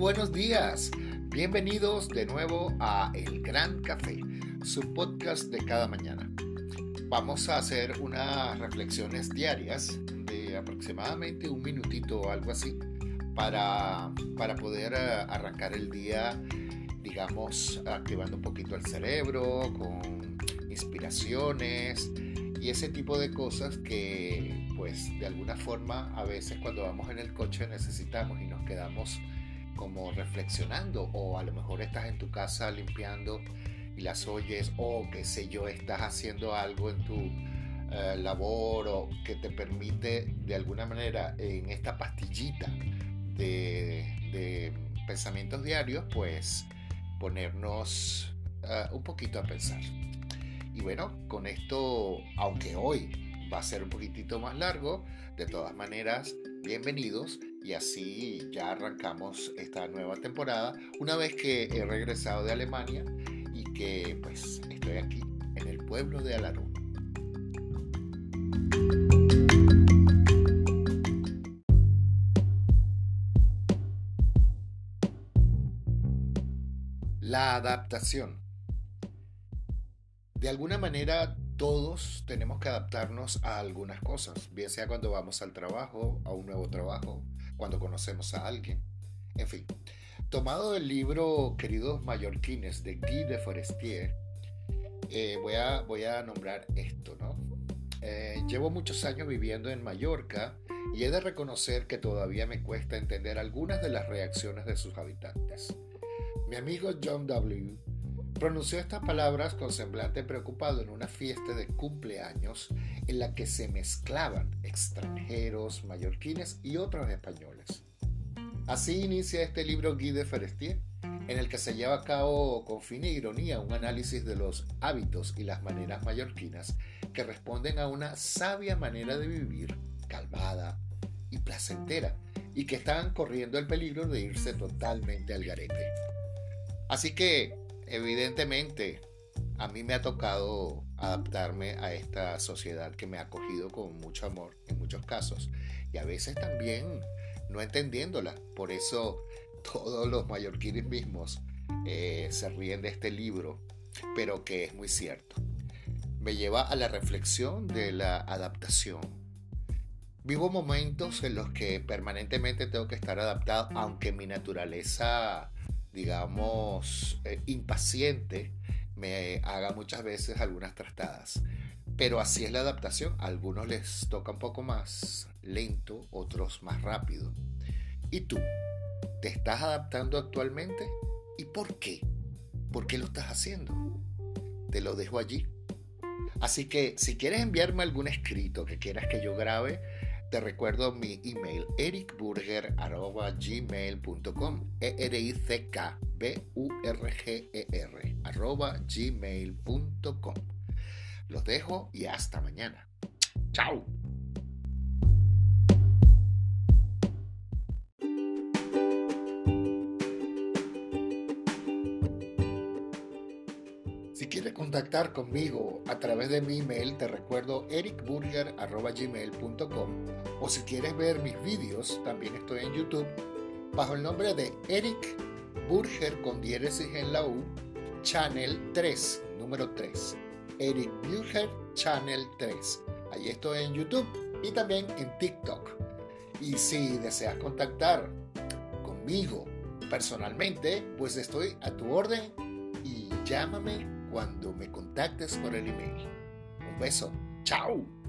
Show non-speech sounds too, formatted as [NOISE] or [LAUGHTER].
buenos días. Bienvenidos de nuevo a El Gran Café, su podcast de cada mañana. Vamos a hacer unas reflexiones diarias de aproximadamente un minutito o algo así para, para poder eh, arrancar el día, digamos, activando un poquito el cerebro con inspiraciones y ese tipo de cosas que pues de alguna forma a veces cuando vamos en el coche necesitamos y nos quedamos como reflexionando o a lo mejor estás en tu casa limpiando y las oyes o qué sé yo, estás haciendo algo en tu eh, labor o que te permite de alguna manera en esta pastillita de, pensamientos diarios pues ponernos eh, un poquito a pensar. Y bueno, con esto, aunque hoy va a ser un poquitito más largo, de todas maneras, bienvenidos y así ya arrancamos esta nueva temporada una vez que he regresado de Alemania y que pues estoy aquí en el pueblo de Alarún. La adaptación. De alguna manera todos tenemos que adaptarnos a algunas cosas, bien sea cuando vamos al trabajo, a un nuevo trabajo, cuando conocemos a alguien. En fin, tomado del libro Queridos Mallorquines de Guy de Forestier, eh, voy, a, voy a nombrar esto, ¿no? Eh, llevo muchos años viviendo en Mallorca y he de reconocer que todavía me cuesta entender algunas de las reacciones de sus habitantes. Mi amigo John W. pronunció estas palabras con semblante preocupado en una fiesta de cumpleaños en la que se mezclaban extranjeros, mallorquines y otros españoles. Así inicia este libro Guy de Ferestier, en el que se lleva a cabo con fin e ironía un análisis de los hábitos y las maneras mallorquinas que responden a una sabia manera de vivir, calmada y placentera, y que están corriendo el peligro de irse totalmente al garete. Así que, evidentemente, a mí me ha tocado adaptarme a esta sociedad que me ha acogido con mucho amor en muchos casos y a veces también no entendiéndola. Por eso [LAUGHS] todos los mallorquines mismos eh, se ríen de este libro, pero que es muy cierto. Me lleva a la reflexión de la adaptación. Vivo momentos en los que permanentemente tengo que estar adaptado, aunque mi naturaleza, digamos, eh, impaciente, me haga muchas veces algunas trastadas. Pero así es la adaptación. A algunos les toca un poco más lento, otros más rápido. ¿Y tú? ¿Te estás adaptando actualmente? ¿Y por qué? ¿Por qué lo estás haciendo? Te lo dejo allí. Así que si quieres enviarme algún escrito que quieras que yo grabe, te recuerdo mi email ericburger.gmail.com e r i c k b u r g e r gmail.com. Los dejo y hasta mañana. Chao. Quieres contactar conmigo a través de mi email, te recuerdo ericburger.gmail.com o si quieres ver mis vídeos, también estoy en YouTube bajo el nombre de Eric Burger con diéresis en la U, Channel 3, número 3. Eric Burger Channel 3. Ahí estoy en YouTube y también en TikTok. Y si deseas contactar conmigo personalmente, pues estoy a tu orden y llámame cuando me contactes por el email. Un beso. Chao.